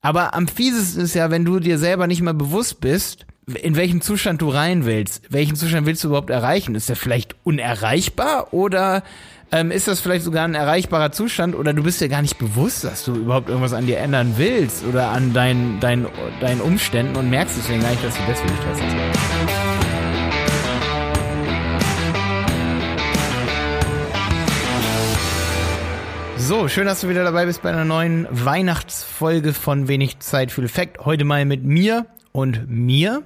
Aber am fiesesten ist ja, wenn du dir selber nicht mal bewusst bist, in welchen Zustand du rein willst. Welchen Zustand willst du überhaupt erreichen? Ist der vielleicht unerreichbar oder ähm, ist das vielleicht sogar ein erreichbarer Zustand oder du bist dir gar nicht bewusst, dass du überhaupt irgendwas an dir ändern willst oder an deinen, deinen, deinen Umständen und merkst deswegen gar nicht, dass du deswegen Stress hast. So, schön, dass du wieder dabei bist bei einer neuen Weihnachtsfolge von Wenig Zeit für Effekt. Heute mal mit mir und mir.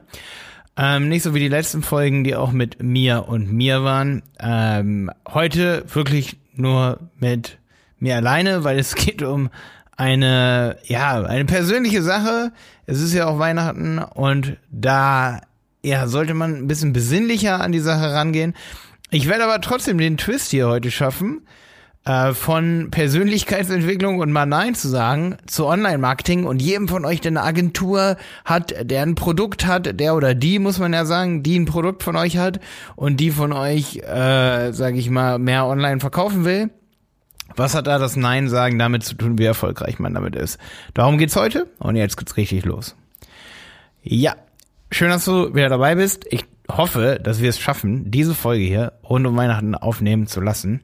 Ähm, nicht so wie die letzten Folgen, die auch mit mir und mir waren. Ähm, heute wirklich nur mit mir alleine, weil es geht um eine, ja, eine persönliche Sache. Es ist ja auch Weihnachten und da, ja, sollte man ein bisschen besinnlicher an die Sache rangehen. Ich werde aber trotzdem den Twist hier heute schaffen äh, von Persönlichkeitsentwicklung und mal Nein zu sagen zu Online-Marketing und jedem von euch, der eine Agentur hat, der ein Produkt hat, der oder die, muss man ja sagen, die ein Produkt von euch hat und die von euch, äh, sage ich mal, mehr online verkaufen will. Was hat da das Nein sagen damit zu tun, wie erfolgreich man damit ist? Darum geht's heute und jetzt geht's richtig los. Ja, schön, dass du wieder dabei bist. Ich hoffe, dass wir es schaffen, diese Folge hier rund um Weihnachten aufnehmen zu lassen.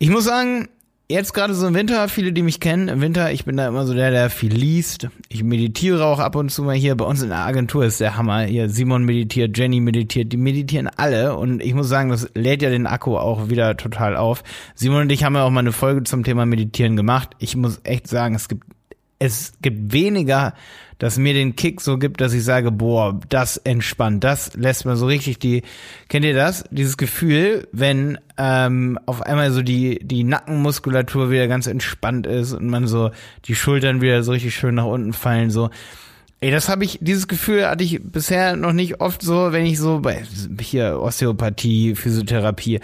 Ich muss sagen, jetzt gerade so im Winter, viele, die mich kennen, im Winter, ich bin da immer so der, der viel liest. Ich meditiere auch ab und zu mal hier. Bei uns in der Agentur ist der Hammer. Hier Simon meditiert, Jenny meditiert, die meditieren alle. Und ich muss sagen, das lädt ja den Akku auch wieder total auf. Simon und ich haben ja auch mal eine Folge zum Thema Meditieren gemacht. Ich muss echt sagen, es gibt, es gibt weniger das mir den Kick so gibt, dass ich sage, boah, das entspannt, das lässt man so richtig die, kennt ihr das? Dieses Gefühl, wenn ähm, auf einmal so die, die Nackenmuskulatur wieder ganz entspannt ist und man so die Schultern wieder so richtig schön nach unten fallen, so Ey, das habe ich, dieses Gefühl hatte ich bisher noch nicht oft so, wenn ich so bei hier Osteopathie, Physiotherapie.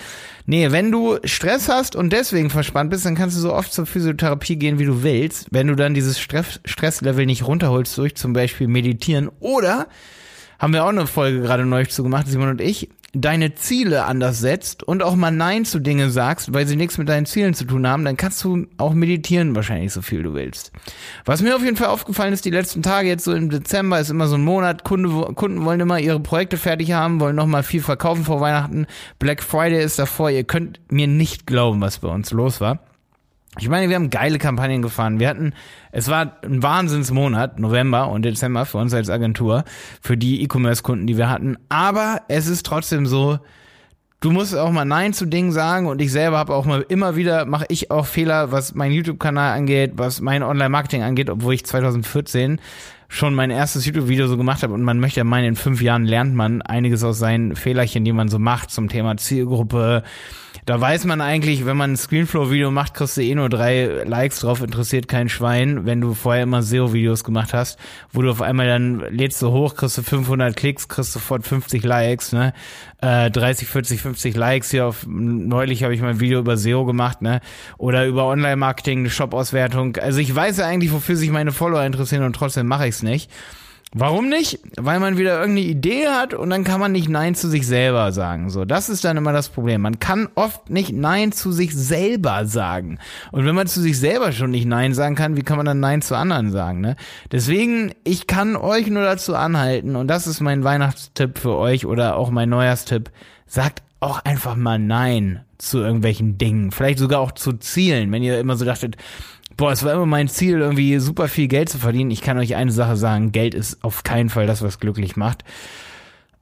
Nee, wenn du Stress hast und deswegen verspannt bist, dann kannst du so oft zur Physiotherapie gehen, wie du willst. Wenn du dann dieses Stress, Stresslevel nicht runterholst durch zum Beispiel Meditieren oder haben wir auch eine Folge gerade neu zu gemacht, Simon und ich, deine Ziele anders setzt und auch mal Nein zu Dinge sagst, weil sie nichts mit deinen Zielen zu tun haben, dann kannst du auch meditieren wahrscheinlich so viel du willst. Was mir auf jeden Fall aufgefallen ist, die letzten Tage jetzt so im Dezember ist immer so ein Monat, Kunde, Kunden wollen immer ihre Projekte fertig haben, wollen noch mal viel verkaufen vor Weihnachten. Black Friday ist davor, ihr könnt mir nicht glauben, was bei uns los war. Ich meine, wir haben geile Kampagnen gefahren. Wir hatten, es war ein Wahnsinnsmonat, November und Dezember für uns als Agentur, für die E-Commerce-Kunden, die wir hatten. Aber es ist trotzdem so, du musst auch mal Nein zu Dingen sagen und ich selber habe auch mal immer wieder, mache ich auch Fehler, was mein YouTube-Kanal angeht, was mein Online-Marketing angeht, obwohl ich 2014 schon mein erstes YouTube-Video so gemacht habe und man möchte ja meinen, in fünf Jahren lernt man einiges aus seinen Fehlerchen, die man so macht zum Thema Zielgruppe, da weiß man eigentlich, wenn man ein Screenflow-Video macht, kriegst du eh nur drei Likes drauf, interessiert kein Schwein, wenn du vorher immer SEO-Videos gemacht hast, wo du auf einmal dann lädst du hoch, kriegst du 500 Klicks, kriegst sofort 50 Likes, ne, äh, 30, 40, 50 Likes hier auf, neulich habe ich mal ein Video über SEO gemacht, ne, oder über Online-Marketing, eine Shop-Auswertung, also ich weiß ja eigentlich, wofür sich meine Follower interessieren und trotzdem mache ich es nicht. Warum nicht? Weil man wieder irgendeine Idee hat und dann kann man nicht Nein zu sich selber sagen. So, das ist dann immer das Problem. Man kann oft nicht Nein zu sich selber sagen. Und wenn man zu sich selber schon nicht Nein sagen kann, wie kann man dann Nein zu anderen sagen, ne? Deswegen, ich kann euch nur dazu anhalten und das ist mein Weihnachtstipp für euch oder auch mein Neujahrstipp. Sagt auch einfach mal Nein zu irgendwelchen Dingen. Vielleicht sogar auch zu Zielen. Wenn ihr immer so dachtet, Boah, es war immer mein Ziel, irgendwie super viel Geld zu verdienen. Ich kann euch eine Sache sagen, Geld ist auf keinen Fall das, was glücklich macht.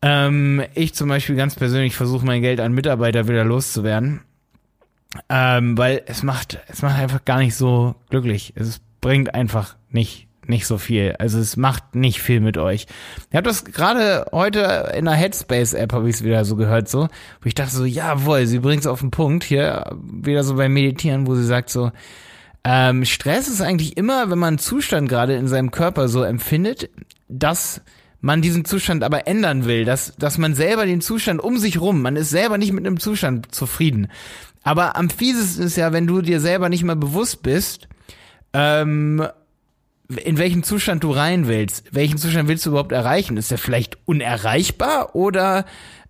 Ähm, ich zum Beispiel ganz persönlich versuche mein Geld an Mitarbeiter wieder loszuwerden. Ähm, weil es macht, es macht einfach gar nicht so glücklich. Es bringt einfach nicht, nicht so viel. Also es macht nicht viel mit euch. Ich habe das gerade heute in der Headspace-App, habe ich es wieder so gehört, so, wo ich dachte so, jawohl, sie bringt es auf den Punkt, hier wieder so beim Meditieren, wo sie sagt so, ähm, Stress ist eigentlich immer, wenn man einen Zustand gerade in seinem Körper so empfindet, dass man diesen Zustand aber ändern will, dass, dass man selber den Zustand um sich rum, man ist selber nicht mit einem Zustand zufrieden. Aber am fiesesten ist ja, wenn du dir selber nicht mal bewusst bist, ähm, in welchen Zustand du rein willst. Welchen Zustand willst du überhaupt erreichen? Ist der vielleicht unerreichbar oder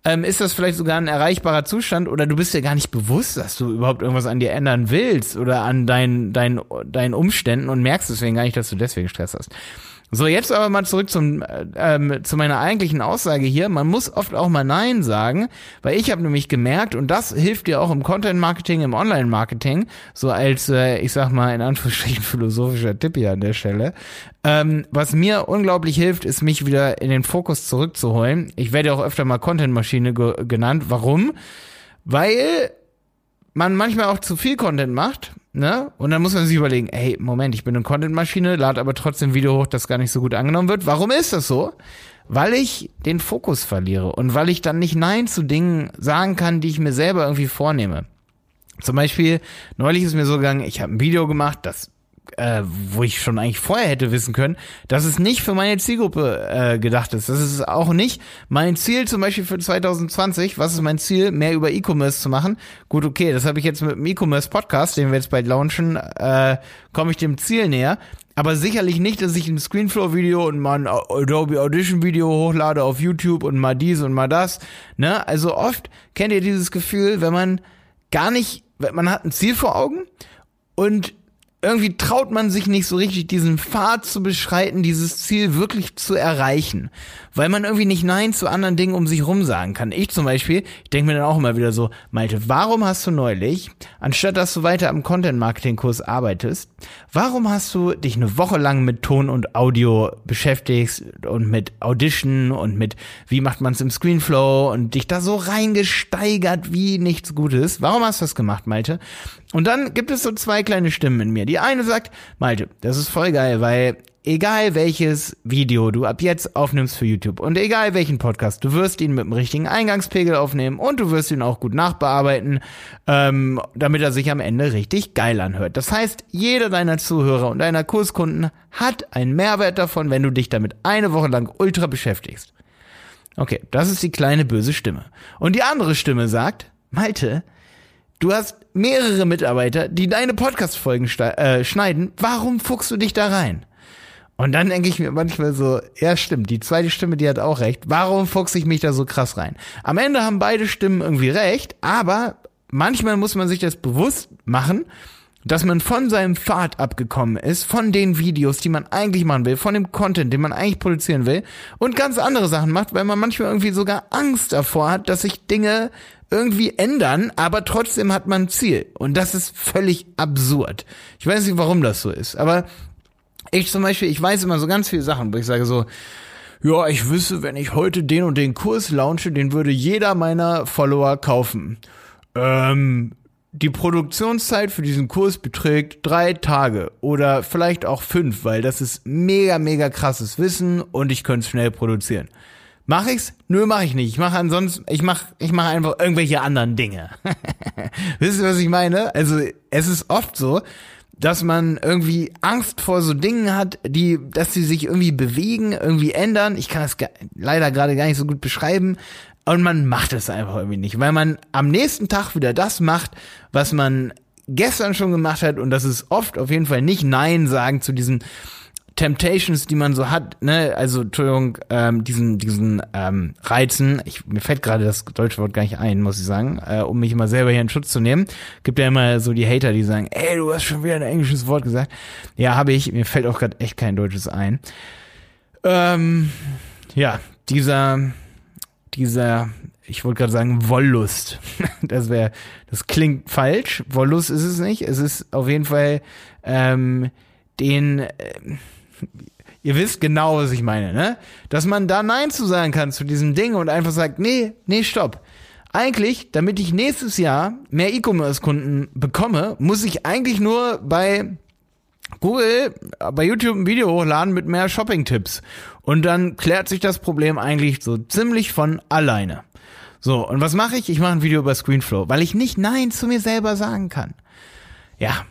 ähm, ist das vielleicht sogar ein erreichbarer Zustand oder du bist dir gar nicht bewusst, dass du überhaupt irgendwas an dir ändern willst oder an deinen, deinen, deinen Umständen und merkst deswegen gar nicht, dass du deswegen Stress hast. So, jetzt aber mal zurück zum, ähm, zu meiner eigentlichen Aussage hier. Man muss oft auch mal Nein sagen, weil ich habe nämlich gemerkt, und das hilft dir auch im Content-Marketing, im Online-Marketing, so als, äh, ich sag mal, in Anführungsstrichen philosophischer Tipp hier an der Stelle. Ähm, was mir unglaublich hilft, ist mich wieder in den Fokus zurückzuholen. Ich werde auch öfter mal Content-Maschine ge genannt. Warum? Weil man manchmal auch zu viel Content macht, ne? Und dann muss man sich überlegen, ey, Moment, ich bin eine Content-Maschine, lade aber trotzdem Video hoch, das gar nicht so gut angenommen wird. Warum ist das so? Weil ich den Fokus verliere und weil ich dann nicht Nein zu Dingen sagen kann, die ich mir selber irgendwie vornehme. Zum Beispiel, neulich ist mir so gegangen, ich habe ein Video gemacht, das äh, wo ich schon eigentlich vorher hätte wissen können, dass es nicht für meine Zielgruppe äh, gedacht ist. Das ist auch nicht mein Ziel zum Beispiel für 2020. Was ist mein Ziel? Mehr über E-Commerce zu machen. Gut, okay, das habe ich jetzt mit dem E-Commerce-Podcast, den wir jetzt bald launchen, äh, komme ich dem Ziel näher. Aber sicherlich nicht, dass ich ein Screenflow-Video und mal ein Adobe Audition-Video hochlade auf YouTube und mal dies und mal das. Ne? Also oft kennt ihr dieses Gefühl, wenn man gar nicht, man hat ein Ziel vor Augen und irgendwie traut man sich nicht so richtig, diesen Pfad zu beschreiten, dieses Ziel wirklich zu erreichen. Weil man irgendwie nicht Nein zu anderen Dingen um sich rum sagen kann. Ich zum Beispiel, ich denke mir dann auch immer wieder so, Malte, warum hast du neulich, anstatt dass du weiter am Content-Marketing-Kurs arbeitest, warum hast du dich eine Woche lang mit Ton und Audio beschäftigt und mit Audition und mit wie macht man es im Screenflow und dich da so reingesteigert wie nichts Gutes? Warum hast du das gemacht, Malte? Und dann gibt es so zwei kleine Stimmen in mir. Die eine sagt, Malte, das ist voll geil, weil egal welches Video du ab jetzt aufnimmst für YouTube und egal welchen Podcast, du wirst ihn mit dem richtigen Eingangspegel aufnehmen und du wirst ihn auch gut nachbearbeiten, ähm, damit er sich am Ende richtig geil anhört. Das heißt, jeder deiner Zuhörer und deiner Kurskunden hat einen Mehrwert davon, wenn du dich damit eine Woche lang ultra beschäftigst. Okay, das ist die kleine böse Stimme. Und die andere Stimme sagt, Malte, Du hast mehrere Mitarbeiter, die deine Podcast-Folgen äh, schneiden. Warum fuchst du dich da rein? Und dann denke ich mir manchmal so, ja stimmt, die zweite Stimme, die hat auch recht. Warum fuchse ich mich da so krass rein? Am Ende haben beide Stimmen irgendwie recht, aber manchmal muss man sich das bewusst machen, dass man von seinem Pfad abgekommen ist, von den Videos, die man eigentlich machen will, von dem Content, den man eigentlich produzieren will und ganz andere Sachen macht, weil man manchmal irgendwie sogar Angst davor hat, dass sich Dinge irgendwie ändern, aber trotzdem hat man ein Ziel. Und das ist völlig absurd. Ich weiß nicht, warum das so ist, aber ich zum Beispiel, ich weiß immer so ganz viele Sachen, wo ich sage so, ja, ich wüsste, wenn ich heute den und den Kurs launche, den würde jeder meiner Follower kaufen. Ähm, die Produktionszeit für diesen Kurs beträgt drei Tage oder vielleicht auch fünf, weil das ist mega, mega krasses Wissen und ich könnte es schnell produzieren. Mach ich's? Nö, mach ich nicht. Ich mache ansonsten, ich mach, ich mache einfach irgendwelche anderen Dinge. Wisst ihr, was ich meine? Also, es ist oft so, dass man irgendwie Angst vor so Dingen hat, die, dass sie sich irgendwie bewegen, irgendwie ändern. Ich kann das leider gerade gar nicht so gut beschreiben. Und man macht es einfach irgendwie nicht, weil man am nächsten Tag wieder das macht, was man gestern schon gemacht hat. Und das ist oft auf jeden Fall nicht Nein sagen zu diesen Temptations, die man so hat, ne, also Entschuldigung, ähm, diesen diesen ähm, Reizen, ich, mir fällt gerade das deutsche Wort gar nicht ein, muss ich sagen, äh, um mich immer selber hier in Schutz zu nehmen. Gibt ja immer so die Hater, die sagen, ey, du hast schon wieder ein englisches Wort gesagt. Ja, habe ich, mir fällt auch gerade echt kein deutsches ein. Ähm, ja, dieser dieser ich wollte gerade sagen Wollust. Das wäre, das klingt falsch. Wollust ist es nicht. Es ist auf jeden Fall ähm, den äh, ihr wisst genau, was ich meine, ne? Dass man da Nein zu sagen kann zu diesem Ding und einfach sagt, nee, nee, stopp. Eigentlich, damit ich nächstes Jahr mehr E-Commerce-Kunden bekomme, muss ich eigentlich nur bei Google, bei YouTube ein Video hochladen mit mehr Shopping-Tipps. Und dann klärt sich das Problem eigentlich so ziemlich von alleine. So, und was mache ich? Ich mache ein Video über Screenflow, weil ich nicht Nein zu mir selber sagen kann. Ja,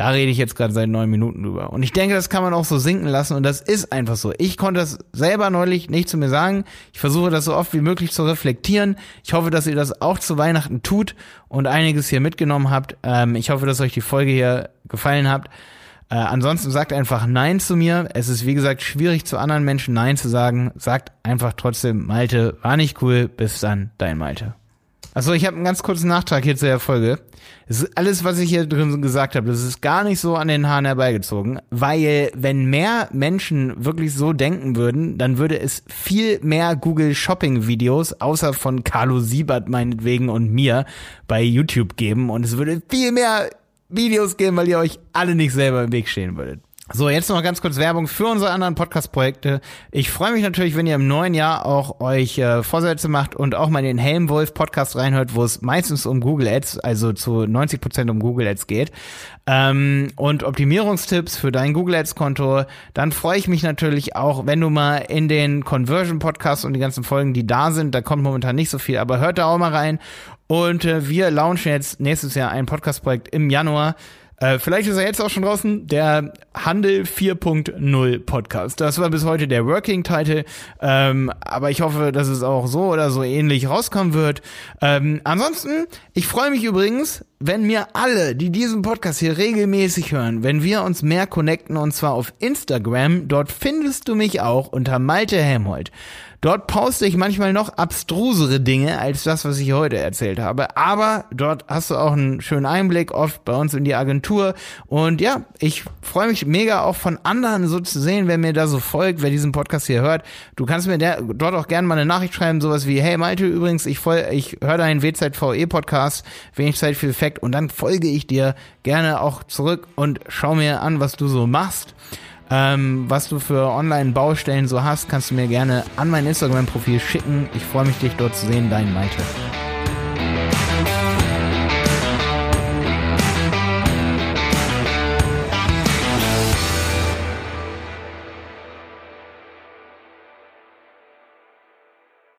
da rede ich jetzt gerade seit neun Minuten drüber. Und ich denke, das kann man auch so sinken lassen und das ist einfach so. Ich konnte das selber neulich nicht zu mir sagen. Ich versuche das so oft wie möglich zu reflektieren. Ich hoffe, dass ihr das auch zu Weihnachten tut und einiges hier mitgenommen habt. Ähm, ich hoffe, dass euch die Folge hier gefallen hat. Äh, ansonsten sagt einfach Nein zu mir. Es ist wie gesagt schwierig zu anderen Menschen Nein zu sagen. Sagt einfach trotzdem, Malte war nicht cool. Bis dann, dein Malte. Also ich habe einen ganz kurzen Nachtrag hier zu der Folge. Es ist alles, was ich hier drin gesagt habe, das ist gar nicht so an den Haaren herbeigezogen, weil wenn mehr Menschen wirklich so denken würden, dann würde es viel mehr Google Shopping Videos, außer von Carlo Siebert meinetwegen und mir, bei YouTube geben und es würde viel mehr Videos geben, weil ihr euch alle nicht selber im Weg stehen würdet. So, jetzt noch ganz kurz Werbung für unsere anderen Podcast-Projekte. Ich freue mich natürlich, wenn ihr im neuen Jahr auch euch äh, Vorsätze macht und auch mal den Helmwolf Podcast reinhört, wo es meistens um Google Ads, also zu 90 Prozent um Google Ads geht. Ähm, und Optimierungstipps für dein Google Ads Konto. Dann freue ich mich natürlich auch, wenn du mal in den Conversion Podcast und die ganzen Folgen, die da sind, da kommt momentan nicht so viel, aber hört da auch mal rein. Und äh, wir launchen jetzt nächstes Jahr ein Podcast-Projekt im Januar äh, vielleicht ist er jetzt auch schon draußen, der Handel 4.0 Podcast. Das war bis heute der Working Title, ähm, aber ich hoffe, dass es auch so oder so ähnlich rauskommen wird. Ähm, ansonsten, ich freue mich übrigens, wenn mir alle, die diesen Podcast hier regelmäßig hören, wenn wir uns mehr connecten und zwar auf Instagram, dort findest du mich auch unter Malte Helmholt. Dort poste ich manchmal noch abstrusere Dinge als das, was ich heute erzählt habe. Aber dort hast du auch einen schönen Einblick oft bei uns in die Agentur. Und ja, ich freue mich mega auch von anderen so zu sehen, wer mir da so folgt, wer diesen Podcast hier hört. Du kannst mir der, dort auch gerne mal eine Nachricht schreiben, sowas wie, hey Malte, übrigens, ich, ich höre deinen WZVE Podcast, wenig Zeit für Effekt und dann folge ich dir gerne auch zurück und schau mir an, was du so machst. Ähm, was du für Online-Baustellen so hast, kannst du mir gerne an mein Instagram-Profil schicken. Ich freue mich, dich dort zu sehen. Dein Malte.